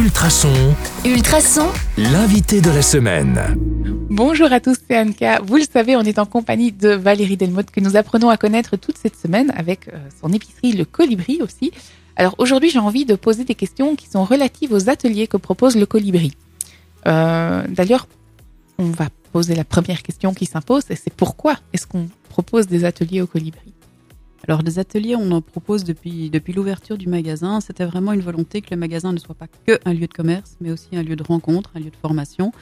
Ultrason, Ultrason, l'invité de la semaine. Bonjour à tous, c'est Anka. Vous le savez, on est en compagnie de Valérie Delmotte que nous apprenons à connaître toute cette semaine avec euh, son épicerie Le Colibri aussi. Alors aujourd'hui, j'ai envie de poser des questions qui sont relatives aux ateliers que propose Le Colibri. Euh, D'ailleurs, on va poser la première question qui s'impose, et c'est pourquoi est-ce qu'on propose des ateliers au Colibri? Alors des ateliers, on en propose depuis, depuis l'ouverture du magasin. C'était vraiment une volonté que le magasin ne soit pas que un lieu de commerce, mais aussi un lieu de rencontre, un lieu de formation,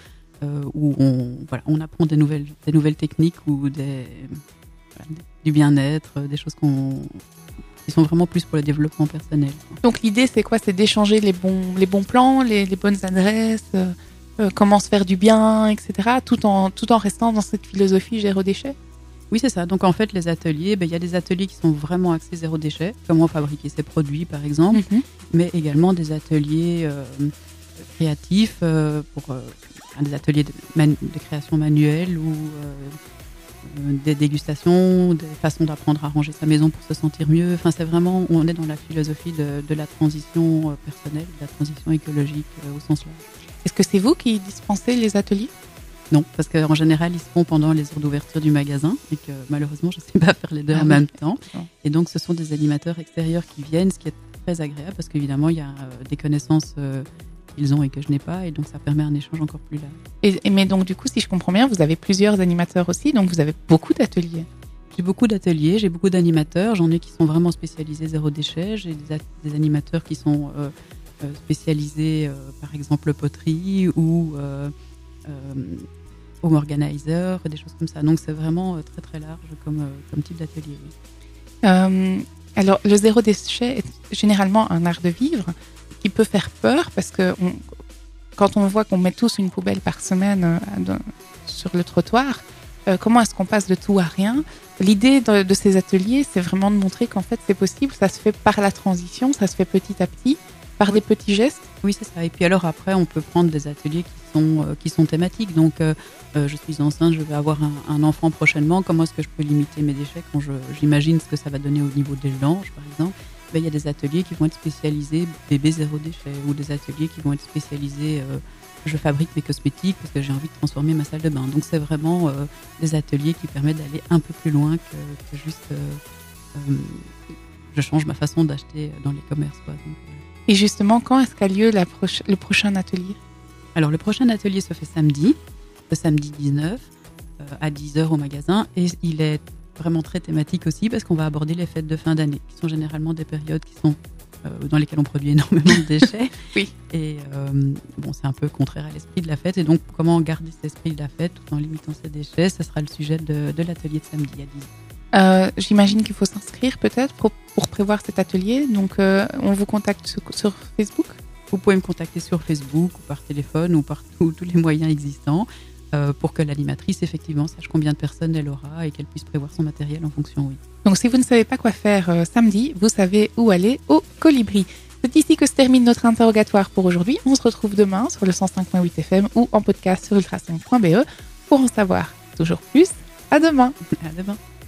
euh, où on, voilà, on apprend des nouvelles, des nouvelles techniques ou des, du bien-être, des choses qui sont vraiment plus pour le développement personnel. Donc l'idée, c'est quoi? C'est d'échanger les bons, les bons plans, les, bonnes adresses, euh, euh, comment se faire du bien, etc., tout en, tout en restant dans cette philosophie zéro déchet Oui, c'est ça. Donc en fait, les ateliers, ben, il y a des ateliers qui sont vraiment axés zéro déchet, comment fabriquer ses produits par exemple, Mhm. mais également des ateliers euh, créatifs euh, pour euh, des ateliers de, de création manuelle ou des dégustations, des façons d'apprendre à ranger sa maison pour se sentir mieux. Enfin, c'est vraiment, on est dans la philosophie de, de la transition personnelle, de la transition écologique au sens large. Est-ce que c'est vous qui dispensez les ateliers? Non, parce qu'en général, ils se font pendant les heures d'ouverture du magasin et que malheureusement, je ne sais pas faire les deux Ah en oui. même temps. Et donc, ce sont des animateurs extérieurs qui viennent, ce qui est très agréable parce qu'évidemment, il y a euh, des connaissances euh, qu'ils ont et que je n'ai pas. Et donc, ça permet un échange encore plus large. Et, et- mais donc, du coup, si je comprends bien, vous avez plusieurs animateurs aussi, donc vous avez beaucoup d'ateliers. J'ai beaucoup d'ateliers, j'ai beaucoup d'animateurs. J'en ai qui sont vraiment spécialisés zéro déchet. J'ai des, at- des animateurs qui sont euh, spécialisés, euh, par exemple, poterie ou home organizer, des choses comme ça. Donc, c'est vraiment euh, très très large comme, euh, type d'atelier. Euh, alors, le zéro déchet est généralement un art de vivre qui peut faire peur parce que quand on voit qu'on met tous une poubelle par semaine euh, sur le trottoir, euh, comment est-ce qu'on passe de tout à rien? L'idée de ces ateliers, c'est vraiment de montrer qu'en fait, c'est possible. Ça se fait par la transition, ça se fait petit à petit, par des petits gestes. Oui, c'est ça. Et puis alors après, on peut prendre des ateliers qui sont, euh, qui sont thématiques. Donc, euh, euh, je suis enceinte, je vais avoir un, enfant prochainement. Comment est-ce que je peux limiter mes déchets quand j'imagine ce que ça va donner au niveau des langes, par exemple? Ben, Il y a des ateliers qui vont être spécialisés bébé zéro déchet ou des ateliers qui vont être spécialisés je fabrique mes cosmétiques parce que j'ai envie de transformer ma salle de bain. Donc, c'est vraiment des ateliers qui permettent d'aller un peu plus loin que, juste je change ma façon d'acheter dans les commerces. Et justement, quand est-ce qu'a lieu la proche- le prochain atelier? Alors, le prochain atelier se fait samedi, le samedi 19, euh, à 10h au magasin. Et il est vraiment très thématique aussi parce qu'on va aborder les fêtes de fin d'année, qui sont généralement des périodes qui sont, euh, dans lesquelles on produit énormément de déchets. Oui. Et euh, bon, c'est un peu contraire à l'esprit de la fête. Et donc, comment garder cet esprit de la fête tout en limitant ses déchets? Ce sera le sujet de, de l'atelier de samedi à 10h. Euh, J'imagine qu'il faut s'inscrire peut-être pour, pour prévoir cet atelier. Donc, euh, on vous contacte sur, sur Facebook. Vous pouvez me contacter sur Facebook ou par téléphone ou par tous tous les moyens existants euh, pour que l'animatrice, effectivement, sache combien de personnes elle aura et qu'elle puisse prévoir son matériel en fonction, oui. Donc, si vous ne savez pas quoi faire samedi, vous savez où aller au Colibri. C'est ici que se termine notre interrogatoire pour aujourd'hui. On se retrouve demain sur le 105.8 FM ou en podcast sur ultrason.be pour en savoir toujours plus. À demain. À demain.